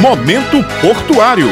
Momento Portuário.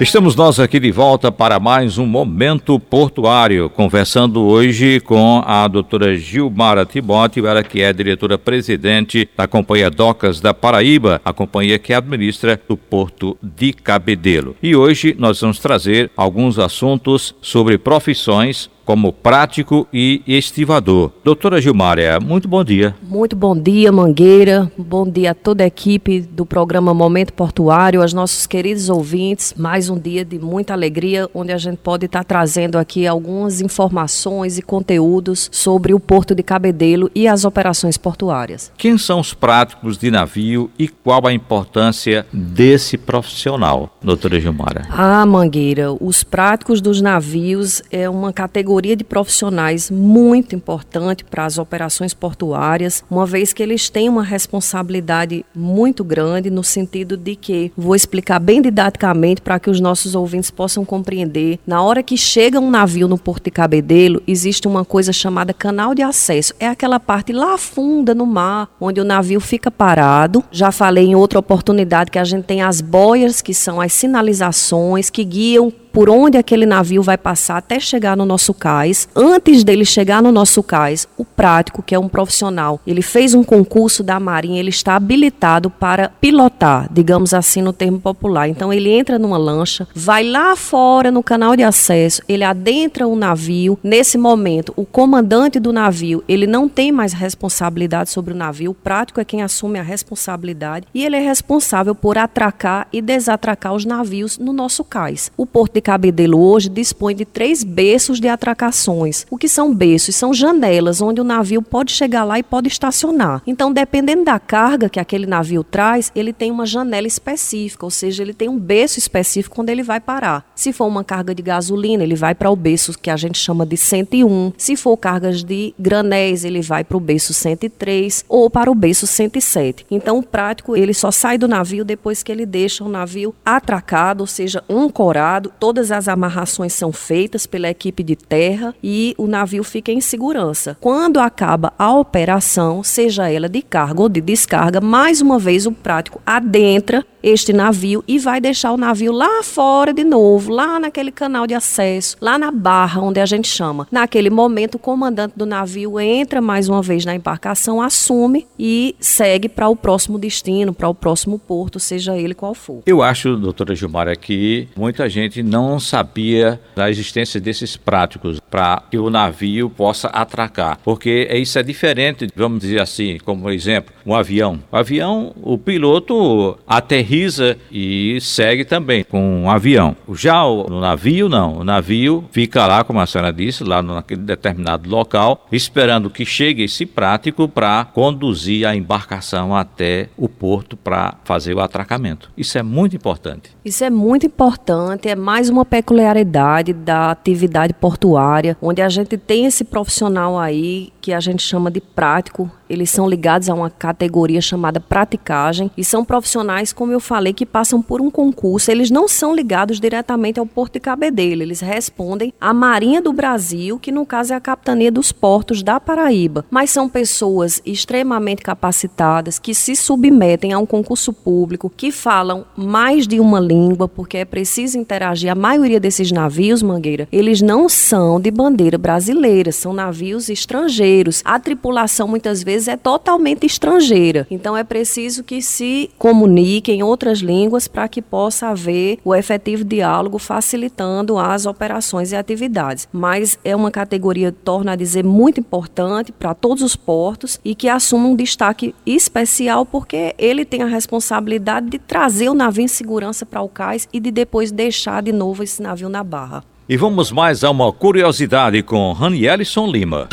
Estamos nós aqui de volta para mais um Momento Portuário, conversando hoje com a doutora Gilmara Timóteo, ela que é diretora-presidente da Companhia Docas da Paraíba, a companhia que administra o Porto de Cabedelo. E hoje nós vamos trazer alguns assuntos sobre profissões como prático e estivador. Doutora Gilmária, muito bom dia. Muito bom dia, Mangueira. Bom dia a toda a equipe do programa Momento Portuário, aos nossos queridos ouvintes. Mais um dia de muita alegria, onde a gente pode estar trazendo aqui algumas informações e conteúdos sobre o Porto de Cabedelo e as operações portuárias. Quem são os práticos de navio e qual a importância desse profissional, doutora Gilmária? Ah, Mangueira, os práticos dos navios é uma categoria categoria de profissionais muito importante para as operações portuárias, uma vez que eles têm uma responsabilidade muito grande no sentido de que, vou explicar bem didaticamente para que os nossos ouvintes possam compreender, na hora que chega um navio no Porto de Cabedelo, existe uma coisa chamada canal de acesso. É aquela parte lá funda no mar, onde o navio fica parado. Já falei em outra oportunidade que a gente tem as boias, que são as sinalizações que guiam por onde aquele navio vai passar até chegar no nosso cais. Antes dele chegar no nosso cais, o prático, que é um profissional, ele fez um concurso da Marinha, ele está habilitado para pilotar, digamos assim no termo popular. Então ele entra numa lancha, vai lá fora no canal de acesso, ele adentra o navio. Nesse momento, o comandante do navio, ele não tem mais responsabilidade sobre o navio, o prático é quem assume a responsabilidade e ele é responsável por atracar e desatracar os navios no nosso cais. O porto de Cabedelo hoje dispõe de três berços de atracações. O que são berços? São janelas onde o navio pode chegar lá e pode estacionar. Então, dependendo da carga que aquele navio traz, ele tem uma janela específica, ou seja, ele tem um berço específico onde ele vai parar. Se for uma carga de gasolina, ele vai para o berço que a gente chama de 101. Se for cargas de granéis, ele vai para o berço 103 ou para o berço 107. Então, o prático, ele só sai do navio depois que ele deixa o navio atracado, ou seja, ancorado, todas as amarrações são feitas pela equipe de terra e o navio fica em segurança. Quando acaba a operação, seja ela de carga ou de descarga, mais uma vez o prático adentra este navio e vai deixar o navio lá fora de novo, lá naquele canal de acesso, lá na barra onde a gente chama. Naquele momento, o comandante do navio entra mais uma vez na embarcação, assume e segue para o próximo destino, para o próximo porto, seja ele qual for. Eu acho, doutora Gilmar, que muita gente não sabia da existência desses práticos para que o navio possa atracar, porque isso é diferente, vamos dizer assim, como exemplo, um avião. O avião, o piloto aterriza aterriza e segue também com um avião. Já o, no navio, não. O navio fica lá, como a senhora disse, lá naquele determinado local, esperando que chegue esse prático para conduzir a embarcação até o porto para fazer o atracamento. Isso é muito importante. Isso é muito importante, é mais uma peculiaridade da atividade portuária, onde a gente tem esse profissional aí que a gente chama de prático, eles são ligados a uma categoria chamada praticagem e são profissionais, como eu falei, que passam por um concurso. Eles não são ligados diretamente ao Porto de Cabedelo, eles respondem à Marinha do Brasil, que no caso é a Capitania dos Portos da Paraíba. Mas são pessoas extremamente capacitadas que se submetem a um concurso público, que falam mais de uma língua, porque é preciso interagir. A maioria desses navios, Mangueira, eles não são de bandeira brasileira, são navios estrangeiros. A tripulação muitas vezes é totalmente estrangeira. Então é preciso que se comunique em outras línguas para que possa haver o efetivo diálogo facilitando as operações e atividades. Mas é uma categoria, torna a dizer, muito importante para todos os portos e que assume um destaque especial porque ele tem a responsabilidade de trazer o navio em segurança para o cais e de depois deixar de novo esse navio na barra. E vamos mais a uma curiosidade com Ranielson Lima.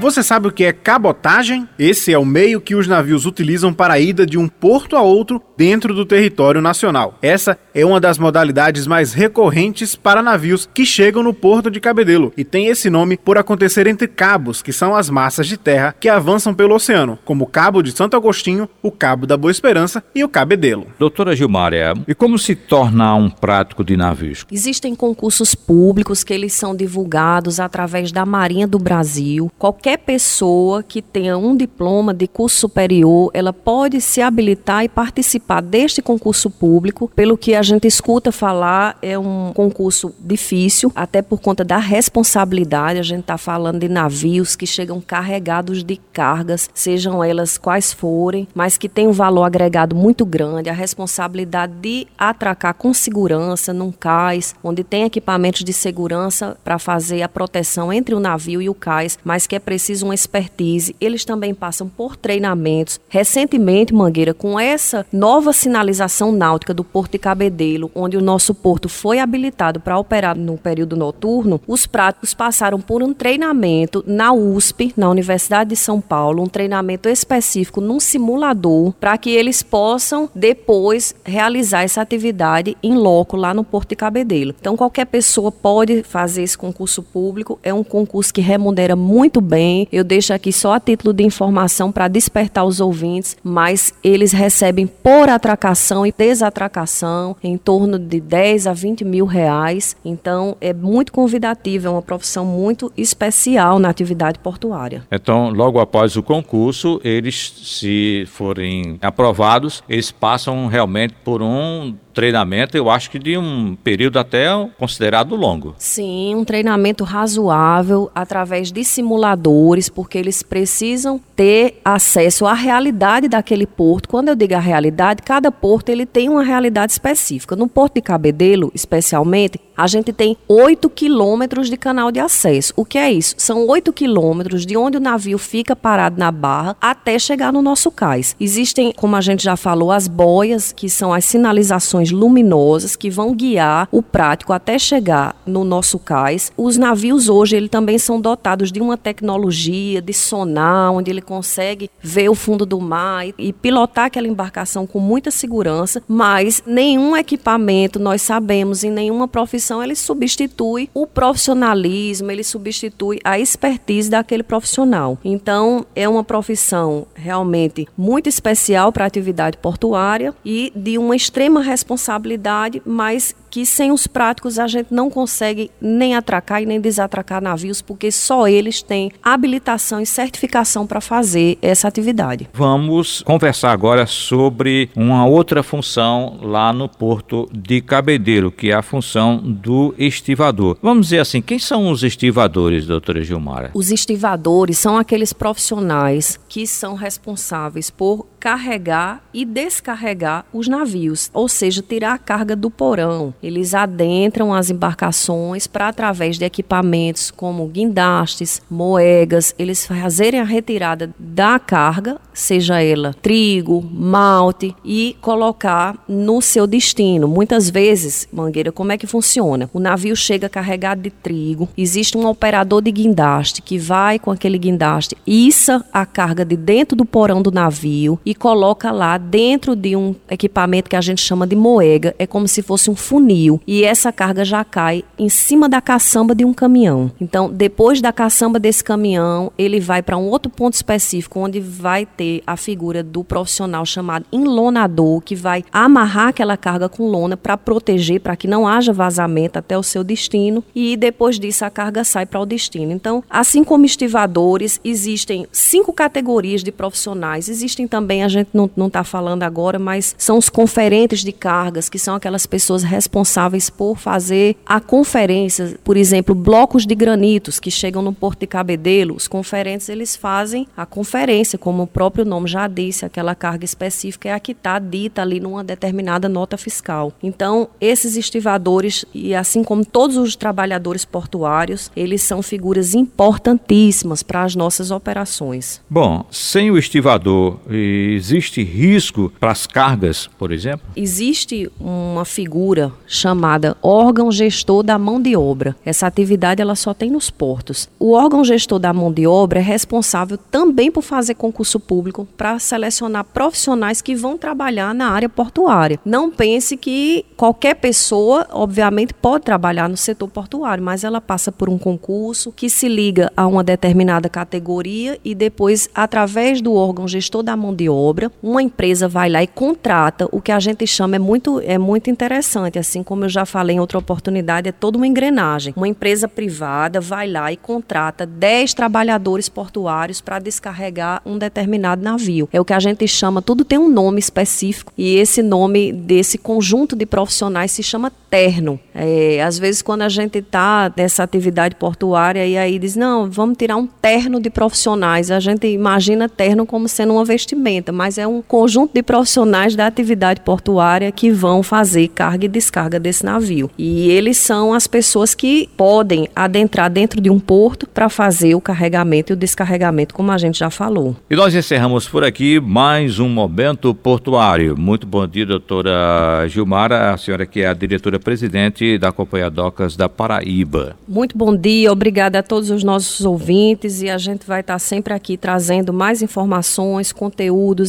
Você sabe o que é cabotagem? Esse é o meio que os navios utilizam para a ida de um porto a outro dentro do território nacional. Essa é uma das modalidades mais recorrentes para navios que chegam no porto de Cabedelo e tem esse nome por acontecer entre cabos, que são as massas de terra que avançam pelo oceano, como o Cabo de Santo Agostinho, o Cabo da Boa Esperança e o Cabedelo. Doutora Gilmária, e como se torna um prático de navios? Existem concursos públicos que eles são divulgados através da Marinha do Brasil. Qualquer pessoa que tenha um diploma de curso superior, ela pode se habilitar e participar deste concurso público. Pelo que a gente escuta falar, é um concurso difícil, até por conta da responsabilidade. A gente está falando de navios que chegam carregados de cargas, sejam elas quais forem, mas que tem um valor agregado muito grande. A responsabilidade de atracar com segurança num cais, onde tem equipamentos de segurança para fazer a proteção entre o navio e o cais, mas que é preciso uma expertise. Eles também passam por treinamentos. Recentemente, Mangueira, com essa nova sinalização náutica do Porto de Cabedelo, onde o nosso porto foi habilitado para operar no período noturno, os práticos passaram por um treinamento na USP, na Universidade de São Paulo, um treinamento específico num simulador para que eles possam depois realizar essa atividade em loco lá no Porto de Cabedelo. Então qualquer pessoa pode fazer esse concurso público, é um concurso que remunera muito bem. Eu deixo aqui só a título de informação para despertar os ouvintes, mas eles recebem por atracação e desatracação em torno de 10 a 20 mil reais. Então é muito convidativo, é uma profissão muito especial na atividade portuária. Então, logo após o concurso, eles, se forem aprovados, eles passam realmente por um treinamento, eu acho que de um período até considerado longo. Sim, um treinamento razoável através de simuladores, porque eles precisam ter acesso à realidade daquele porto. Quando eu digo a realidade, cada porto ele tem uma realidade específica. No Porto de Cabedelo, especialmente, a gente tem 8 quilômetros de canal de acesso. O que é isso? São 8 quilômetros de onde o navio fica parado na barra até chegar no nosso cais. Existem, como a gente já falou, as boias, que são as sinalizações luminosas que vão guiar o prático até chegar no nosso cais. Os navios hoje ele também são dotados de uma tecnologia de sonar, onde ele consegue ver o fundo do mar e, e pilotar aquela embarcação com muita segurança, mas nenhum equipamento nós sabemos em nenhuma profissão profissão ele substitui o profissionalismo, ele substitui a expertise daquele profissional. Então, é uma profissão realmente muito especial para a atividade portuária e de uma extrema responsabilidade, mas que sem os práticos a gente não consegue nem atracar e nem desatracar navios, porque só eles têm habilitação e certificação para fazer essa atividade. Vamos conversar agora sobre uma outra função lá no Porto de Cabedelo, que é a função do estivador. Vamos dizer assim, quem são os estivadores, doutora Gilmara? Os estivadores são aqueles profissionais que são responsáveis por carregar e descarregar os navios, ou seja, tirar a carga do porão. Eles adentram as embarcações para, através de equipamentos como guindastes, moegas, eles fazerem a retirada da carga, seja ela trigo, malte, e colocar no seu destino. Muitas vezes, Mangueira, como é que funciona? O navio chega carregado de trigo, existe um operador de guindaste que vai com aquele guindaste, issa a carga de dentro do porão do navio e coloca lá dentro de um equipamento que a gente chama de moega, é como se fosse um funil, e essa carga já cai em cima da caçamba de um caminhão. Então, depois da caçamba desse caminhão, ele vai para um outro ponto específico onde vai ter a figura do profissional chamado enlonador, que vai amarrar aquela carga com lona para proteger, para que não haja vazamento até o seu destino, e depois disso a carga sai para o destino. Então, assim como estivadores, existem cinco categorias de profissionais, existem também a gente não está falando agora, mas são os conferentes de cargas, que são aquelas pessoas responsáveis por fazer a conferência, por exemplo, blocos de granitos que chegam no Porto de Cabedelo, os conferentes eles fazem a conferência, como o próprio nome já disse, aquela carga específica é a que está dita ali numa determinada nota fiscal. Então, esses estivadores, e assim como todos os trabalhadores portuários, eles são figuras importantíssimas para as nossas operações. Bom, sem o estivador e existe risco para as cargas, por exemplo? Existe uma figura chamada órgão gestor da mão de obra. Essa atividade ela só tem nos portos. O órgão gestor da mão de obra é responsável também por fazer concurso público para selecionar profissionais que vão trabalhar na área portuária. Não pense que qualquer pessoa, obviamente, pode trabalhar no setor portuário, mas ela passa por um concurso que se liga a uma determinada categoria e depois, através do órgão gestor da mão de obra, uma empresa vai lá e contrata o que a gente chama é muito é muito interessante, assim como eu já falei em outra oportunidade, é toda uma engrenagem. Uma empresa privada vai lá e contrata 10 trabalhadores portuários para descarregar um determinado navio. É o que a gente chama, tudo tem um nome específico e esse nome desse conjunto de profissionais se chama terno. É, às vezes quando a gente está nessa atividade portuária e aí diz, não, vamos tirar um terno de profissionais. A gente imagina terno como sendo uma vestimenta, mas é um conjunto de profissionais da atividade portuária que vão fazer carga e descarga desse navio. E eles são as pessoas que podem adentrar dentro de um porto para fazer o carregamento e o descarregamento, como a gente já falou. E nós encerramos por aqui mais um momento portuário. Muito bom dia, doutora Gilmara, a senhora que é a diretora-presidente da Companhia Docas da Paraíba. Muito bom dia, obrigada a todos os nossos ouvintes e a gente vai estar sempre aqui trazendo mais informações,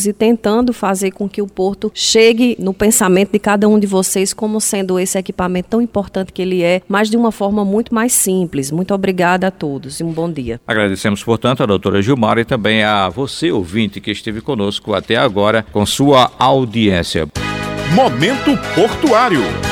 e tentando fazer com que o Porto chegue no pensamento de cada um de vocês como sendo esse equipamento tão importante que ele é, mas de uma forma muito mais simples. Muito obrigada a todos e um bom dia. Agradecemos, portanto, a doutora Gilmar e também a você, ouvinte, que esteve conosco até agora com sua audiência. Momento Portuário.